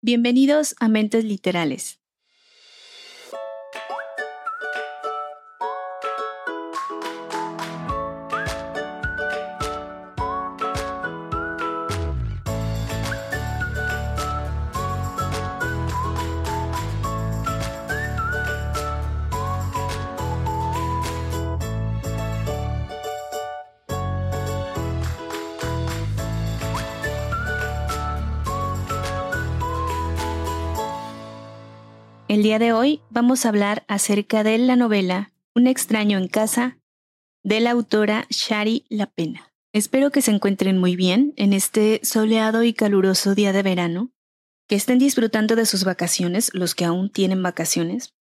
Bienvenidos a Mentes Literales. Día de hoy vamos a hablar acerca de la novela Un extraño en casa de la autora Shari La Pena. Espero que se encuentren muy bien en este soleado y caluroso día de verano, que estén disfrutando de sus vacaciones, los que aún tienen vacaciones.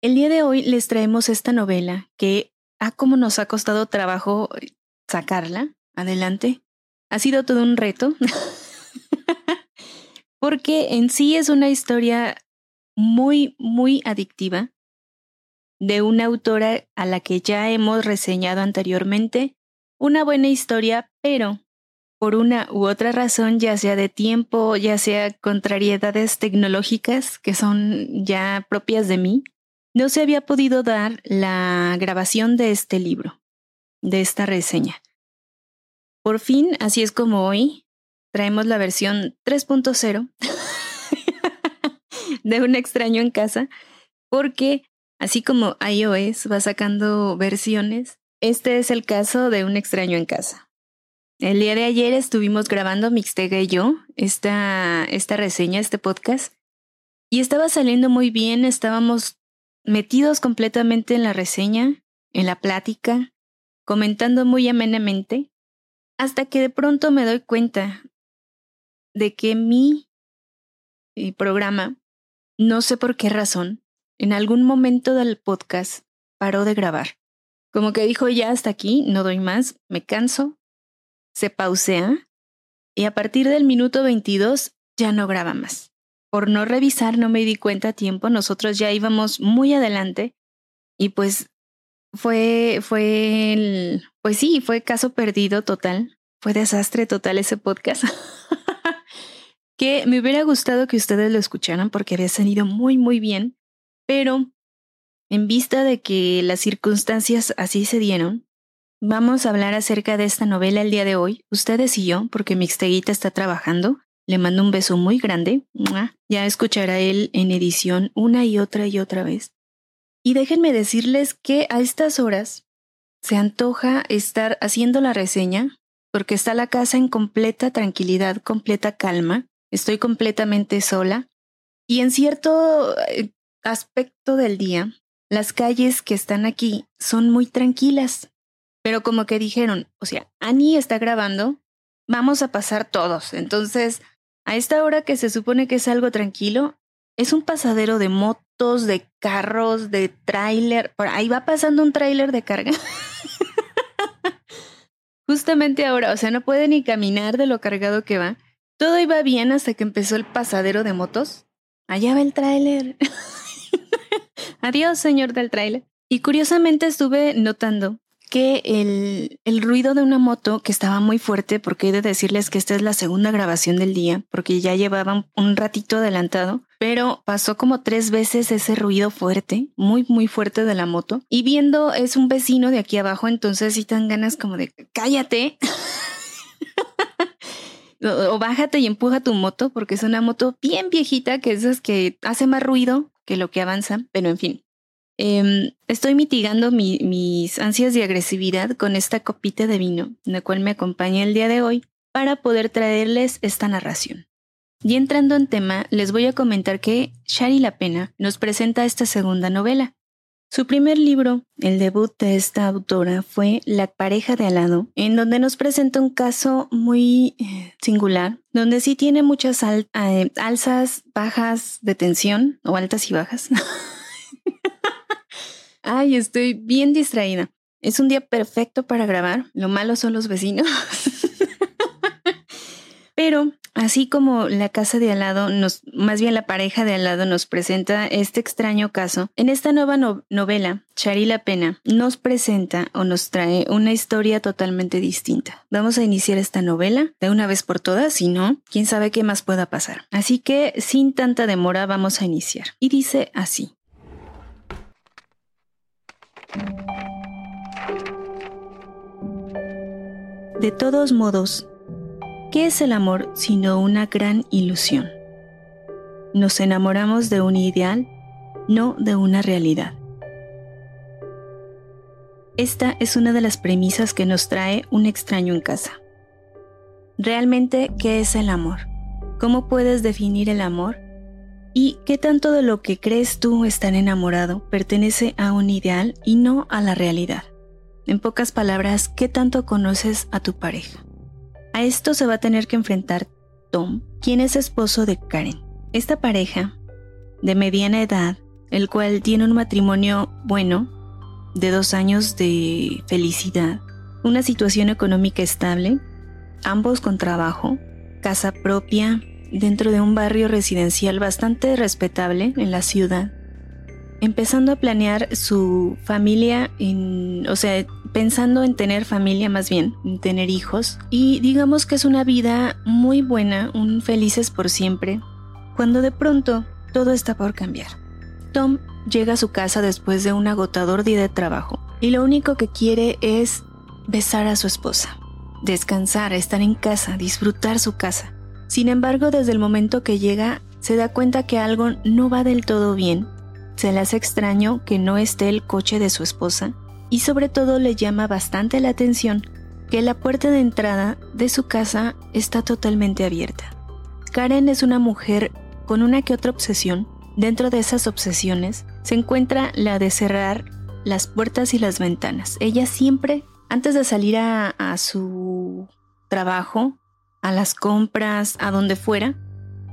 El día de hoy les traemos esta novela que, a ah, como nos ha costado trabajo sacarla adelante, ha sido todo un reto, porque en sí es una historia muy, muy adictiva de una autora a la que ya hemos reseñado anteriormente. Una buena historia, pero por una u otra razón, ya sea de tiempo, ya sea contrariedades tecnológicas que son ya propias de mí, no se había podido dar la grabación de este libro, de esta reseña. Por fin, así es como hoy, traemos la versión 3.0 de un extraño en casa, porque así como iOS va sacando versiones, este es el caso de un extraño en casa. El día de ayer estuvimos grabando Mixtega y yo esta, esta reseña, este podcast, y estaba saliendo muy bien, estábamos metidos completamente en la reseña, en la plática, comentando muy amenamente, hasta que de pronto me doy cuenta de que mi eh, programa no sé por qué razón, en algún momento del podcast paró de grabar. Como que dijo ya hasta aquí, no doy más, me canso, se pausea y a partir del minuto 22 ya no graba más. Por no revisar no me di cuenta a tiempo, nosotros ya íbamos muy adelante y pues fue, fue el, pues sí, fue caso perdido total, fue desastre total ese podcast. que me hubiera gustado que ustedes lo escucharan porque había salido muy, muy bien, pero en vista de que las circunstancias así se dieron, vamos a hablar acerca de esta novela el día de hoy, ustedes y yo, porque Mixteguita está trabajando. Le mando un beso muy grande. Ya escuchará él en edición una y otra y otra vez. Y déjenme decirles que a estas horas se antoja estar haciendo la reseña porque está la casa en completa tranquilidad, completa calma. Estoy completamente sola y en cierto eh, aspecto del día, las calles que están aquí son muy tranquilas. Pero como que dijeron, o sea, Annie está grabando, vamos a pasar todos. Entonces, a esta hora que se supone que es algo tranquilo, es un pasadero de motos, de carros, de tráiler. Por ahí va pasando un tráiler de carga. Justamente ahora, o sea, no puede ni caminar de lo cargado que va. Todo iba bien hasta que empezó el pasadero de motos. Allá va el tráiler. Adiós, señor del tráiler. Y curiosamente estuve notando que el, el, ruido de una moto, que estaba muy fuerte, porque he de decirles que esta es la segunda grabación del día, porque ya llevaban un ratito adelantado, pero pasó como tres veces ese ruido fuerte, muy, muy fuerte de la moto. Y viendo es un vecino de aquí abajo, entonces sí tan ganas como de cállate. o, bájate y empuja tu moto porque es una moto bien viejita que esas que hace más ruido que lo que avanza, pero en fin. Em, estoy mitigando mis ansias de agresividad con esta copita de vino, la cual me acompaña el día de hoy, para poder traerles esta narración. Y entrando en tema, les voy a comentar que Shari La Pena nos presenta esta segunda novela, su primer libro, el debut de esta autora, fue La pareja de al lado, en donde nos presenta un caso muy eh, singular, donde sí tiene muchas eh, alzas, bajas de tensión, o altas y bajas. Ay, estoy bien distraída. Es un día perfecto para grabar. Lo malo son los vecinos. Pero Así como la casa de al lado nos, más bien la pareja de al lado nos presenta este extraño caso, en esta nueva novela, Chari la Pena nos presenta o nos trae una historia totalmente distinta. Vamos a iniciar esta novela de una vez por todas, si no, quién sabe qué más pueda pasar. Así que sin tanta demora vamos a iniciar. Y dice así. De todos modos, ¿Qué es el amor sino una gran ilusión? Nos enamoramos de un ideal, no de una realidad. Esta es una de las premisas que nos trae un extraño en casa. Realmente, ¿qué es el amor? ¿Cómo puedes definir el amor? ¿Y qué tanto de lo que crees tú estar enamorado pertenece a un ideal y no a la realidad? En pocas palabras, ¿qué tanto conoces a tu pareja? A esto se va a tener que enfrentar Tom, quien es esposo de Karen. Esta pareja, de mediana edad, el cual tiene un matrimonio bueno, de dos años de felicidad, una situación económica estable, ambos con trabajo, casa propia, dentro de un barrio residencial bastante respetable en la ciudad, empezando a planear su familia, en, o sea, pensando en tener familia más bien, en tener hijos. Y digamos que es una vida muy buena, un felices por siempre, cuando de pronto todo está por cambiar. Tom llega a su casa después de un agotador día de trabajo y lo único que quiere es besar a su esposa, descansar, estar en casa, disfrutar su casa. Sin embargo, desde el momento que llega, se da cuenta que algo no va del todo bien se le hace extraño que no esté el coche de su esposa y sobre todo le llama bastante la atención que la puerta de entrada de su casa está totalmente abierta. Karen es una mujer con una que otra obsesión. Dentro de esas obsesiones se encuentra la de cerrar las puertas y las ventanas. Ella siempre, antes de salir a, su trabajo, a las compras, a donde fuera,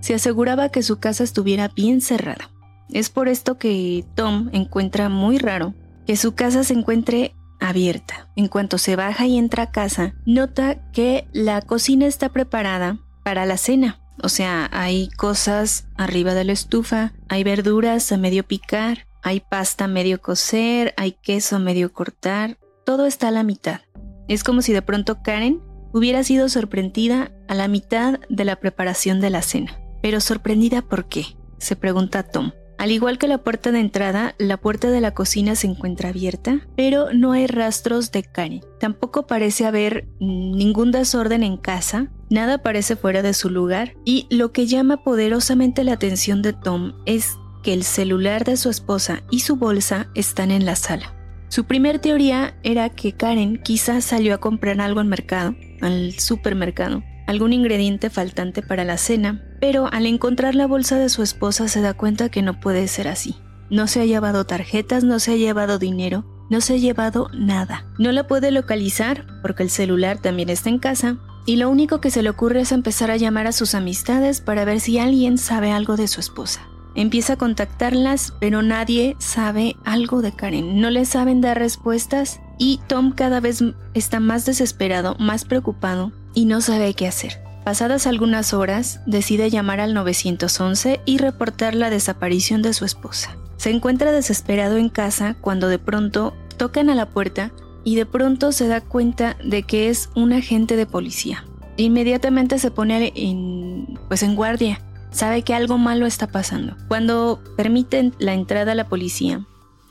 se aseguraba que su casa estuviera bien cerrada. Es por esto que Tom encuentra muy raro que su casa se encuentre abierta. En cuanto se baja y entra a casa, nota que la cocina está preparada para la cena. O sea, hay cosas arriba de la estufa, hay verduras a medio picar, hay pasta a medio cocer, hay queso a medio cortar, todo está a la mitad. Es como si de pronto Karen hubiera sido sorprendida a la mitad de la preparación de la cena. Pero sorprendida por qué? se pregunta Tom. Al igual que la puerta de entrada, la puerta de la cocina se encuentra abierta, pero no hay rastros de Karen. Tampoco parece haber ningún desorden en casa, nada parece fuera de su lugar, y lo que llama poderosamente la atención de Tom es que el celular de su esposa y su bolsa están en la sala. Su primer teoría era que Karen quizás salió a comprar algo al mercado, al supermercado, algún ingrediente faltante para la cena, pero al encontrar la bolsa de su esposa se da cuenta que no puede ser así. No se ha llevado tarjetas, no se ha llevado dinero, no se ha llevado nada. No la puede localizar porque el celular también está en casa y lo único que se le ocurre es empezar a llamar a sus amistades para ver si alguien sabe algo de su esposa. Empieza a contactarlas, pero nadie sabe algo de Karen. No le saben dar respuestas y Tom cada vez está más desesperado, más preocupado y no sabe qué hacer. Pasadas algunas horas, decide llamar al 911 y reportar la desaparición de su esposa. Se encuentra desesperado en casa cuando de pronto tocan a la puerta y de pronto se da cuenta de que es un agente de policía. Inmediatamente se pone en, pues en guardia. Sabe que algo malo está pasando. Cuando permiten la entrada a la policía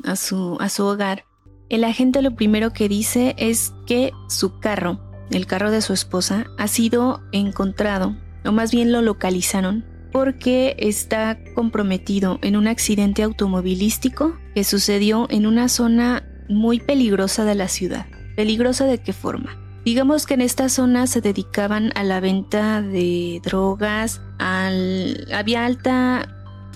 a su, a su hogar, el agente lo primero que dice es que su carro el carro de su esposa, ha sido encontrado, o más bien lo localizaron, porque está comprometido en un accidente automovilístico que sucedió en una zona muy peligrosa de la ciudad. ¿Peligrosa de qué forma? Digamos que en esta zona se dedicaban a la venta de drogas, había alta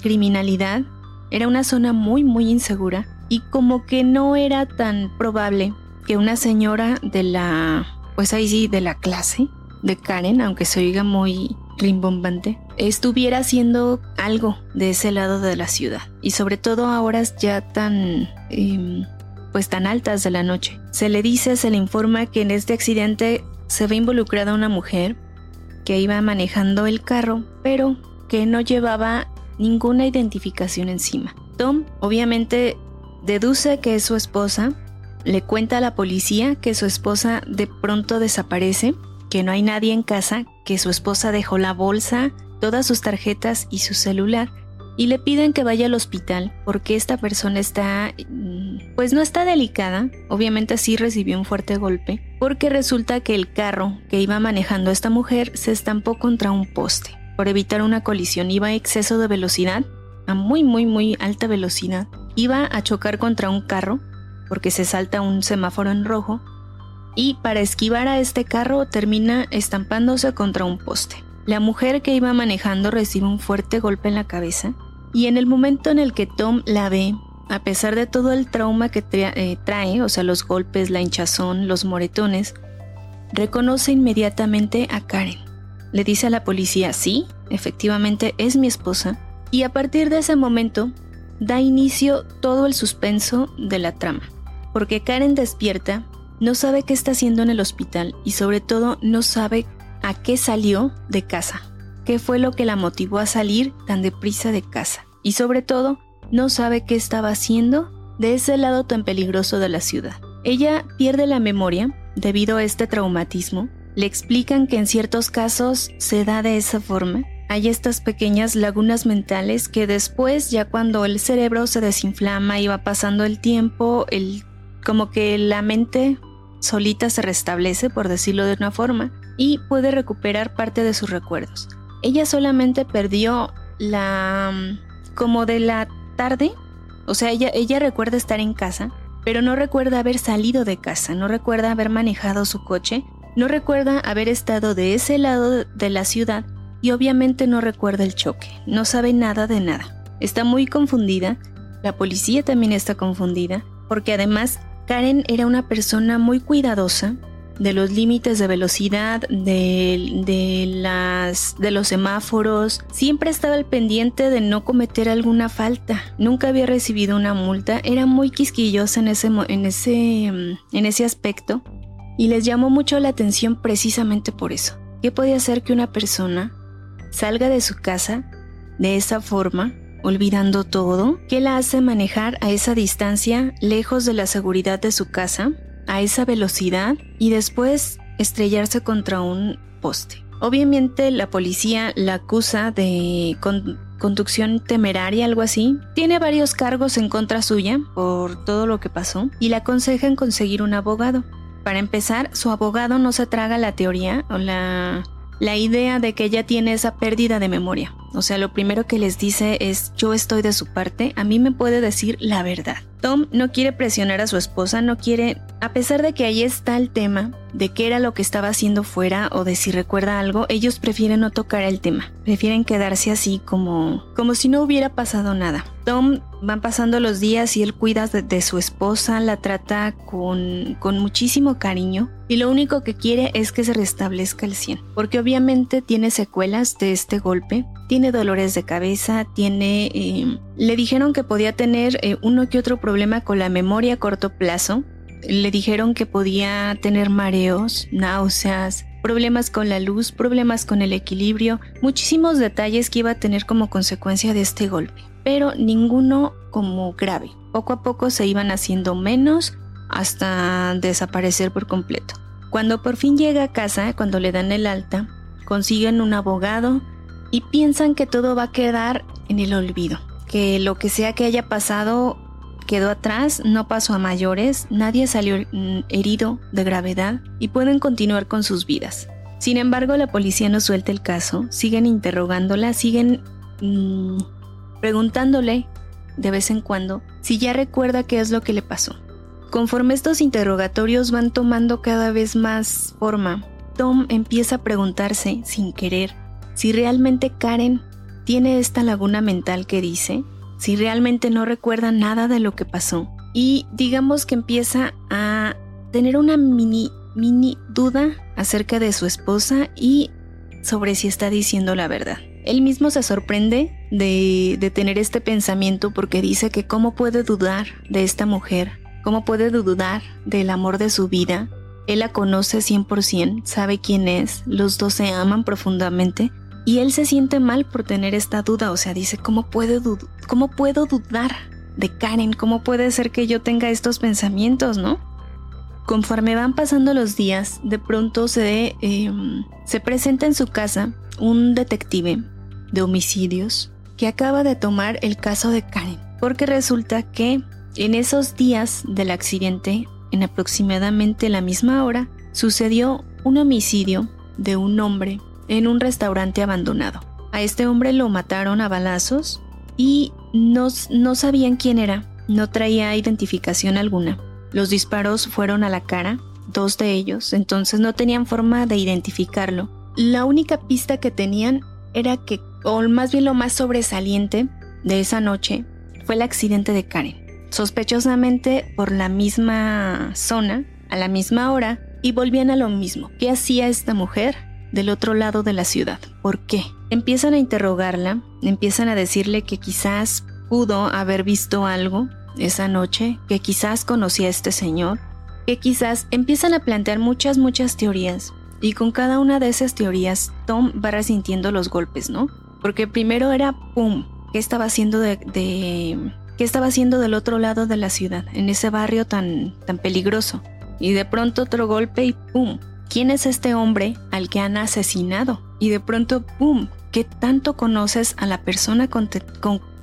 criminalidad, era una zona muy muy insegura y como que no era tan probable que una señora de la pues ahí sí, de la clase de Karen, aunque se oiga muy rimbombante, estuviera haciendo algo de ese lado de la ciudad. Y sobre todo a horas ya tan... Em, pues tan altas de la noche. Se le dice, se le informa que en este accidente se ve involucrada una mujer que iba manejando el carro, pero que no llevaba ninguna identificación encima. Tom obviamente deduce que es su esposa, le cuenta a la policía que su esposa de pronto desaparece, que no hay nadie en casa, que su esposa dejó la bolsa, todas sus tarjetas y su celular, y le piden que vaya al hospital porque esta persona está, mm, pues no está delicada, obviamente sí recibió un fuerte golpe, porque resulta que el carro que iba manejando esta mujer se estampó contra un poste. Por evitar una colisión iba a exceso de velocidad, a muy muy muy alta velocidad, iba a chocar contra un carro porque se salta un semáforo en rojo y para esquivar a este carro termina estampándose contra un poste. La mujer que iba manejando recibe un fuerte golpe en la cabeza y en el momento en el que Tom la ve, a pesar de todo el trauma que eh, trae, o sea, los golpes, la hinchazón, los moretones, reconoce inmediatamente a Karen. Le dice a la policía, sí, efectivamente es mi esposa, y a partir de ese momento da inicio todo el suspenso de la trama, porque Karen despierta, no sabe qué está haciendo en el hospital y sobre todo no sabe a qué salió de casa, qué fue lo que la motivó a salir tan deprisa de casa y sobre todo no sabe qué estaba haciendo de ese lado tan peligroso de la ciudad. Ella pierde la memoria debido a este traumatismo. Le explican que en ciertos casos se da de esa forma. Hay estas pequeñas lagunas mentales que después, ya cuando el cerebro se desinflama y va pasando el tiempo, el, como que la mente solita se restablece, por decirlo de una forma, y puede recuperar parte de sus recuerdos. Ella solamente perdió la... como de la tarde, o sea, ella, ella recuerda estar en casa, pero no recuerda haber salido de casa, no recuerda haber manejado su coche, no recuerda haber estado de ese lado de la ciudad y obviamente no recuerda el choque, no sabe nada de nada. Está muy confundida, la policía también está confundida, porque además Karen era una persona muy cuidadosa, de los límites de velocidad, de, las, de los semáforos. Siempre estaba al pendiente de no cometer alguna falta. Nunca había recibido una multa. Era muy quisquillosa en ese, en ese, en ese aspecto. Y les llamó mucho la atención precisamente por eso. ¿Qué podía hacer que una persona salga de su casa de esa forma, olvidando todo? ¿Qué la hace manejar a esa distancia, lejos de la seguridad de su casa? a esa velocidad y después estrellarse contra un poste. Obviamente la policía la acusa de conducción temeraria, algo así. Tiene varios cargos en contra suya por todo lo que pasó y le aconsejan conseguir un abogado. Para empezar, su abogado no se traga la teoría o la, la idea de que ella tiene esa pérdida de memoria. O sea, lo primero que les dice es yo estoy de su parte, a mí me puede decir la verdad. Tom no quiere presionar a su esposa, no quiere, a pesar de que ahí está el tema de qué era lo que estaba haciendo fuera o de si recuerda algo, ellos prefieren no tocar el tema, prefieren quedarse así como, como si no hubiera pasado nada. Tom van pasando los días y él cuida de, su esposa, la trata con, con muchísimo cariño y lo único que quiere es que se restablezca el 100, porque obviamente tiene secuelas de este golpe, tiene dolores de cabeza, tiene... Eh, le dijeron que podía tener eh, uno que otro problema con la memoria a corto plazo, le dijeron que podía tener mareos, náuseas, problemas con la luz, problemas con el equilibrio, muchísimos detalles que iba a tener como consecuencia de este golpe, pero ninguno como grave. Poco a poco se iban haciendo menos hasta desaparecer por completo. Cuando por fin llega a casa, cuando le dan el alta, consiguen un abogado y piensan que todo va a quedar en el olvido, que lo que sea que haya pasado quedó atrás, no pasó a mayores, nadie salió herido de gravedad y pueden continuar con sus vidas. Sin embargo, la policía no suelta el caso, siguen interrogándola, siguen mm, preguntándole de vez en cuando si ya recuerda qué es lo que le pasó. Conforme estos interrogatorios van tomando cada vez más forma, Tom empieza a preguntarse, sin querer, si realmente Karen tiene esta laguna mental que dice, si realmente no recuerda nada de lo que pasó. Y digamos que empieza a tener una mini, mini duda acerca de su esposa y sobre si está diciendo la verdad. Él mismo se sorprende de, de tener este pensamiento porque dice que cómo puede dudar de esta mujer, cómo puede dudar del amor de su vida Él la conoce 100%, sabe quién es, los dos se aman profundamente y él se siente mal por tener esta duda, o sea, dice, ¿cómo puedo, cómo puedo dudar de Karen? ¿Cómo puede ser que yo tenga estos pensamientos, no? Conforme van pasando los días, de pronto se, em, se presenta en su casa un detective de homicidios que acaba de tomar el caso de Karen, porque resulta que en esos días del accidente, en aproximadamente la misma hora, sucedió un homicidio de un hombre en un restaurante abandonado. A este hombre lo mataron a balazos y no, no sabían quién era, no traía identificación alguna. Los disparos fueron a la cara, dos de ellos, entonces no tenían forma de identificarlo. La única pista que tenían era que, o más bien lo más sobresaliente de esa noche, fue el accidente de Karen. Sospechosamente por la misma zona, a la misma hora, y volvían a lo mismo. ¿Qué hacía esta mujer? Del otro lado de la ciudad. ¿Por qué? Empiezan a interrogarla, empiezan a decirle que quizás pudo haber visto algo esa noche, que quizás conocía a este señor, que quizás empiezan a plantear muchas, muchas teorías. Y con cada una de esas teorías, Tom va resintiendo los golpes, ¿no? Porque primero era ¡pum! ¿Qué estaba haciendo de, ¿Qué estaba haciendo del otro lado de la ciudad, en ese barrio tan, tan peligroso? Y de pronto otro golpe y ¡pum! ¿Quién es este hombre al que han asesinado? Y de pronto, ¡pum!, ¿qué tanto conoces a la persona con,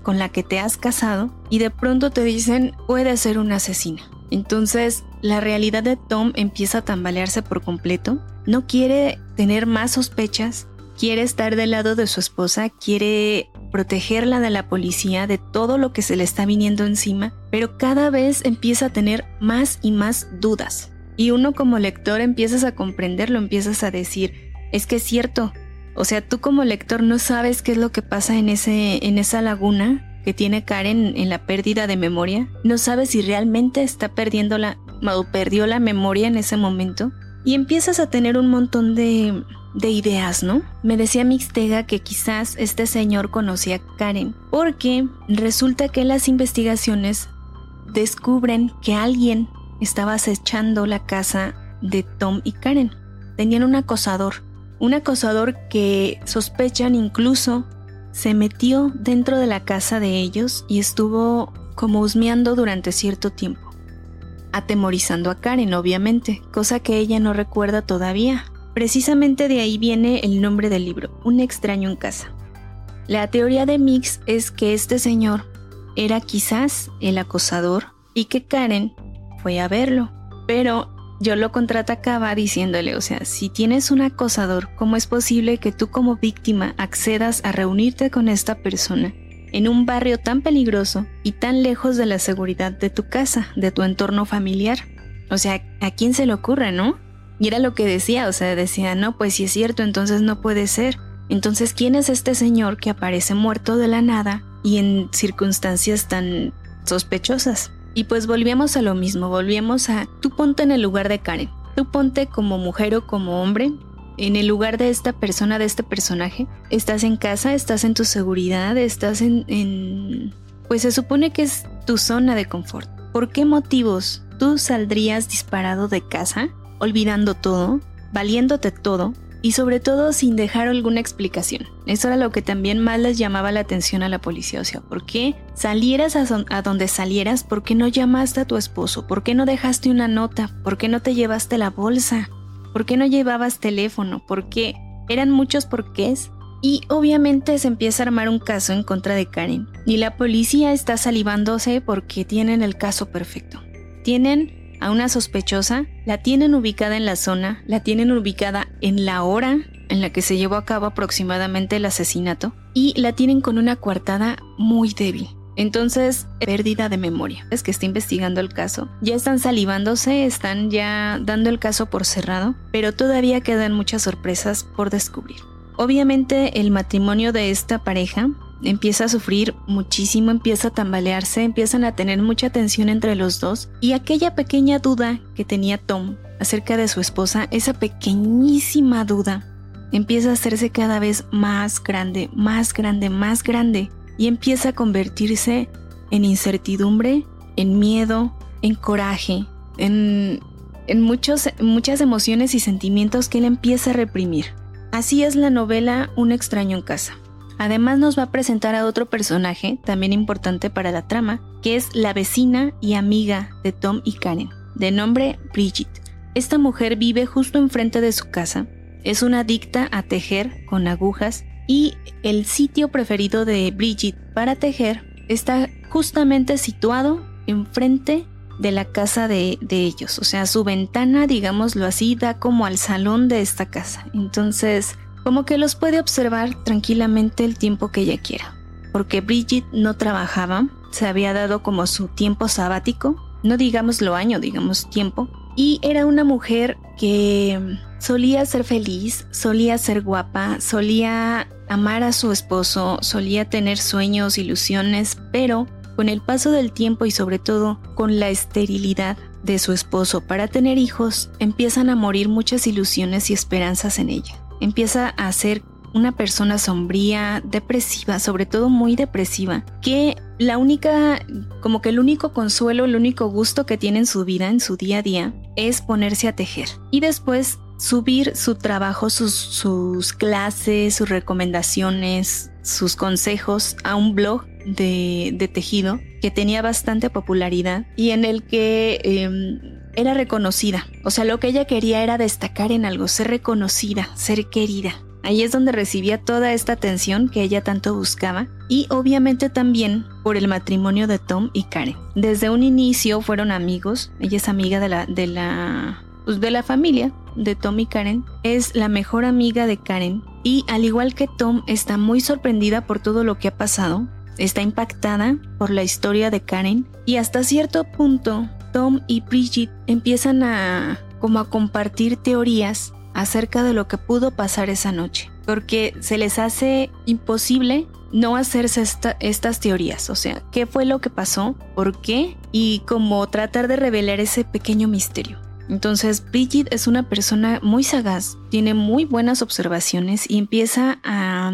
la que te has casado? Y de pronto te dicen, puede ser una asesina. Entonces, la realidad de Tom empieza a tambalearse por completo. No quiere tener más sospechas, quiere estar del lado de su esposa, quiere protegerla de la policía, de todo lo que se le está viniendo encima, pero cada vez empieza a tener más y más dudas. Y uno como lector empiezas a comprenderlo, empiezas a decir, es que es cierto. O sea, tú como lector no sabes qué es lo que pasa en, ese, en esa laguna que tiene Karen en la pérdida de memoria. No sabes si realmente está perdiendo la, o perdió la memoria en ese momento. Y empiezas a tener un montón de, de ideas, ¿no? Me decía Mixtega que quizás este señor conocía a Karen, porque resulta que las investigaciones descubren que alguien estaba acechando la casa de Tom y Karen. Tenían un acosador, un acosador que sospechan incluso se metió dentro de la casa de ellos y estuvo como husmeando durante cierto tiempo, atemorizando a Karen obviamente, cosa que ella no recuerda todavía. Precisamente de ahí viene el nombre del libro, Un extraño en casa. La teoría de Mix es que este señor era quizás el acosador y que Karen fue a verlo. Pero yo lo contraatacaba diciéndole, o sea, si tienes un acosador, ¿cómo es posible que tú como víctima accedas a reunirte con esta persona en un barrio tan peligroso y tan lejos de la seguridad de tu casa, de tu entorno familiar? O sea, ¿a quién se le ocurre, no? Y era lo que decía, o sea, decía, no, pues si es cierto, entonces no puede ser. Entonces, ¿quién es este señor que aparece muerto de la nada y en circunstancias tan sospechosas? Y pues volvíamos a lo mismo, volvíamos a tú ponte en el lugar de Karen, tú ponte como mujer o como hombre en el lugar de esta persona, de este personaje. Estás en casa, estás en tu seguridad, estás en, en... Pues se supone que es tu zona de confort. ¿Por qué motivos tú saldrías disparado de casa, olvidando todo, valiéndote todo, y sobre todo sin dejar alguna explicación. Eso era lo que también más les llamaba la atención a la policía. O sea, ¿por qué salieras a, donde salieras? ¿Por qué no llamaste a tu esposo? ¿Por qué no dejaste una nota? ¿Por qué no te llevaste la bolsa? ¿Por qué no llevabas teléfono? ¿Por qué? Eran muchos porqués. Y obviamente se empieza a armar un caso en contra de Karen. Y la policía está salivándose porque tienen el caso perfecto. Tienen a una sospechosa, la tienen ubicada en la zona, la tienen ubicada en la hora en la que se llevó a cabo aproximadamente el asesinato y la tienen con una coartada muy débil. Entonces, pérdida de memoria. Es que está investigando el caso. Ya están salivándose, están ya dando el caso por cerrado, pero todavía quedan muchas sorpresas por descubrir. Obviamente el matrimonio de esta pareja empieza a sufrir muchísimo, empieza a tambalearse, empiezan a tener mucha tensión entre los dos y aquella pequeña duda que tenía Tom acerca de su esposa, esa pequeñísima duda, empieza a hacerse cada vez más grande, más grande, más grande y empieza a convertirse en incertidumbre, en miedo, en coraje, en en muchos, muchas emociones y sentimientos que él empieza a reprimir. Así es la novela Un extraño en casa. Además nos va a presentar a otro personaje, también importante para la trama, que es la vecina y amiga de Tom y Karen, de nombre Bridget. Esta mujer vive justo enfrente de su casa, es una adicta a tejer con agujas y el sitio preferido de Bridget para tejer está justamente situado enfrente de la casa de, de, ellos. O sea, su ventana, digámoslo así, da como al salón de esta casa. Entonces, como que los puede observar tranquilamente el tiempo que ella quiera. Porque Bridget no trabajaba, se había dado como su tiempo sabático, no digamos lo año, digamos tiempo, y era una mujer que solía ser feliz, solía ser guapa, solía amar a su esposo, solía tener sueños, ilusiones, pero con el paso del tiempo y sobre todo con la esterilidad de su esposo para tener hijos, empiezan a morir muchas ilusiones y esperanzas en ella. Empieza a ser una persona sombría, depresiva, sobre todo muy depresiva, que la única, como que el único consuelo, el único gusto que tiene en su vida, en su día a día, es ponerse a tejer. Y después subir su trabajo, sus, clases, sus recomendaciones, sus consejos a un blog de, tejido que tenía bastante popularidad y en el que eh, era reconocida. O sea, lo que ella quería era destacar en algo, ser reconocida, ser querida. Ahí es donde recibía toda esta atención que ella tanto buscaba y obviamente también por el matrimonio de Tom y Karen. Desde un inicio fueron amigos, ella es amiga de la, de la, pues de la familia de Tom y Karen, es la mejor amiga de Karen y al igual que Tom está muy sorprendida por todo lo que ha pasado, está impactada por la historia de Karen y hasta cierto punto Tom y Bridget empiezan a como a compartir teorías acerca de lo que pudo pasar esa noche, porque se les hace imposible no hacerse estas teorías, o sea, qué fue lo que pasó, por qué y cómo tratar de revelar ese pequeño misterio. Entonces, Bridget es una persona muy sagaz, tiene muy buenas observaciones y empieza a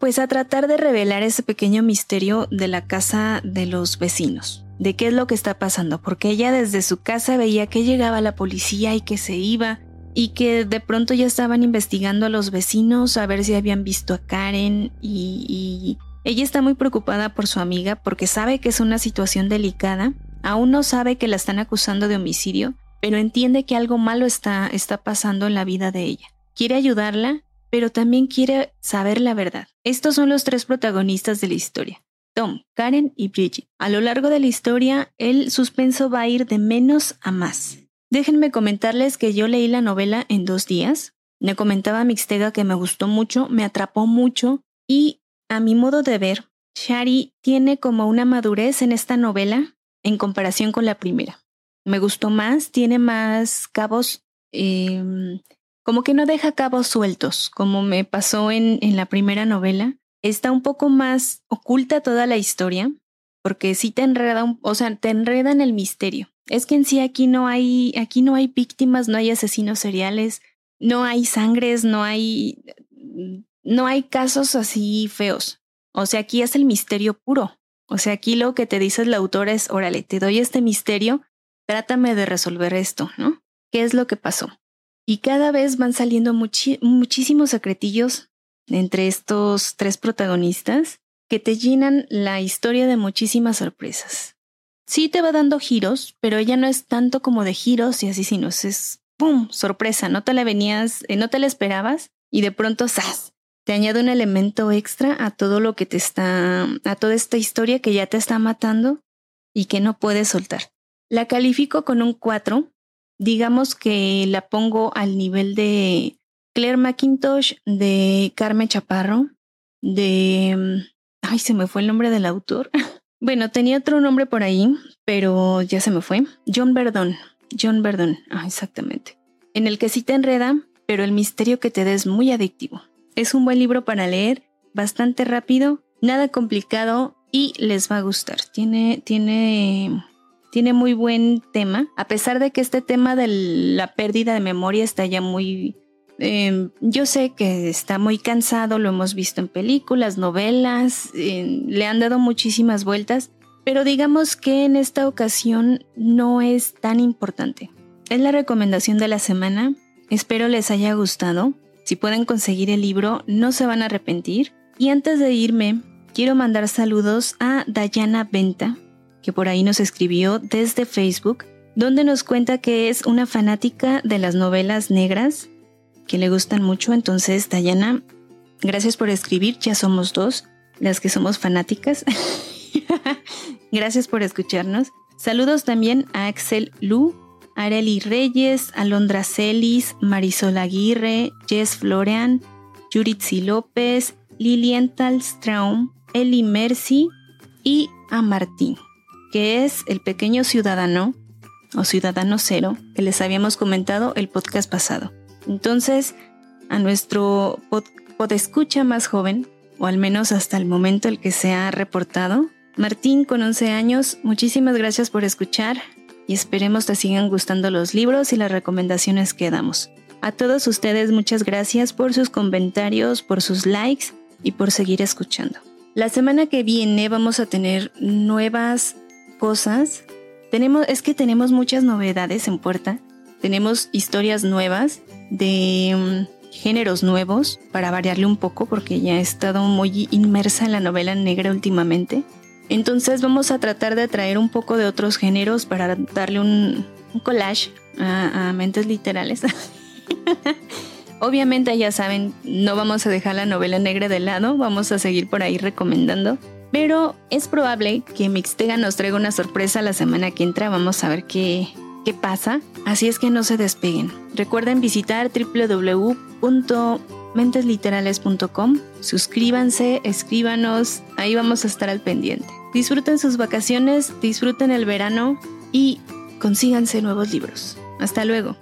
pues a tratar de revelar ese pequeño misterio de la casa de los vecinos, de qué es lo que está pasando, porque ella desde su casa veía que llegaba la policía y que se iba, y que de pronto ya estaban investigando a los vecinos a ver si habían visto a Karen y, ella está muy preocupada por su amiga porque sabe que es una situación delicada, aún no sabe que la están acusando de homicidio, pero entiende que algo malo está, está pasando en la vida de ella. Quiere ayudarla, pero también quiere saber la verdad. Estos son los tres protagonistas de la historia. Tom, Karen y Bridget. A lo largo de la historia, el suspenso va a ir de menos a más. Déjenme comentarles que yo leí la novela en dos días. Me comentaba Mixtega que me gustó mucho, me atrapó mucho y a mi modo de ver, Shari tiene como una madurez en esta novela en comparación con la primera. Me gustó más, tiene más cabos, eh, como que no deja cabos sueltos, como me pasó en, en la primera novela. Está un poco más oculta toda la historia, porque sí te enreda, o sea, te enreda en el misterio. Es que en sí aquí no hay, aquí no hay víctimas, no hay asesinos seriales, no hay sangres, no hay, no hay casos así feos. O sea, aquí es el misterio puro. O sea, aquí lo que te dice la autora es, órale, te doy este misterio, trátame de resolver esto, ¿no? ¿Qué es lo que pasó? Y cada vez van saliendo muchísimos secretillos entre estos tres protagonistas que te llenan la historia de muchísimas sorpresas. Sí te va dando giros, pero ella no es tanto como de giros y asesinos, es ¡pum! sorpresa, no te la venías, eh, no te la esperabas y de pronto ¡zas! te añade un elemento extra a todo lo que te está, a toda esta historia que ya te está matando y que no puedes soltar. La califico con un 4, digamos que la pongo al nivel de Claire McIntosh, de Carmen Chaparro, de... Ay, se me fue el nombre del autor. Bueno, tenía otro nombre por ahí, pero ya se me fue. John Verdon. John Verdon, ah, exactamente. En el que sí te enreda, pero el misterio que te da es muy adictivo. Es un buen libro para leer, bastante rápido, nada complicado y les va a gustar. Tiene, tiene, tiene muy buen tema, a pesar de que este tema de la pérdida de memoria está ya muy, Em, yo sé que está muy cansado, lo hemos visto en películas, novelas, le han dado muchísimas vueltas, pero digamos que en esta ocasión no es tan importante. es la recomendación de la semana. Espero les haya gustado. Si pueden conseguir el libro, no se van a arrepentir. Y antes de irme, quiero mandar saludos a Dayana Venta, que por ahí nos escribió desde Facebook, donde nos cuenta que es una fanática de las novelas negras, que le gustan mucho. Entonces, Dayana, gracias por escribir, ya somos dos, las que somos fanáticas. gracias por escucharnos. Saludos también a Axel Lu, Areli Reyes, Alondra Celis, Marisol Aguirre, Jess Florean, Yuritzi López, Lilian Talstraum, Eli Mercy y a Martín, que es el pequeño ciudadano o ciudadano cero que les habíamos comentado el podcast pasado. Entonces, a nuestro pod, escucha más joven, o al menos hasta el momento el que se ha reportado, Martín con 11 años, muchísimas gracias por escuchar y esperemos te sigan gustando los libros y las recomendaciones que damos. A todos ustedes muchas gracias por sus comentarios, por sus likes y por seguir escuchando. La semana que viene vamos a tener nuevas cosas. Tenemos, es que tenemos muchas novedades en puerta. Tenemos historias nuevas de mm, géneros nuevos para variarle un poco porque ya he estado muy inmersa en la novela negra últimamente. Entonces vamos a tratar de traer un poco de otros géneros para darle un, collage a, mentes literales. Obviamente ya saben, no vamos a dejar la novela negra de lado, vamos a seguir por ahí recomendando. Pero es probable que Mixtega nos traiga una sorpresa la semana que entra, vamos a ver qué, qué pasa. Así es que no se despeguen. Recuerden visitar www.mentesliterales.com, suscríbanse, escríbanos, ahí vamos a estar al pendiente. Disfruten sus vacaciones, disfruten el verano y consíganse nuevos libros. Hasta luego.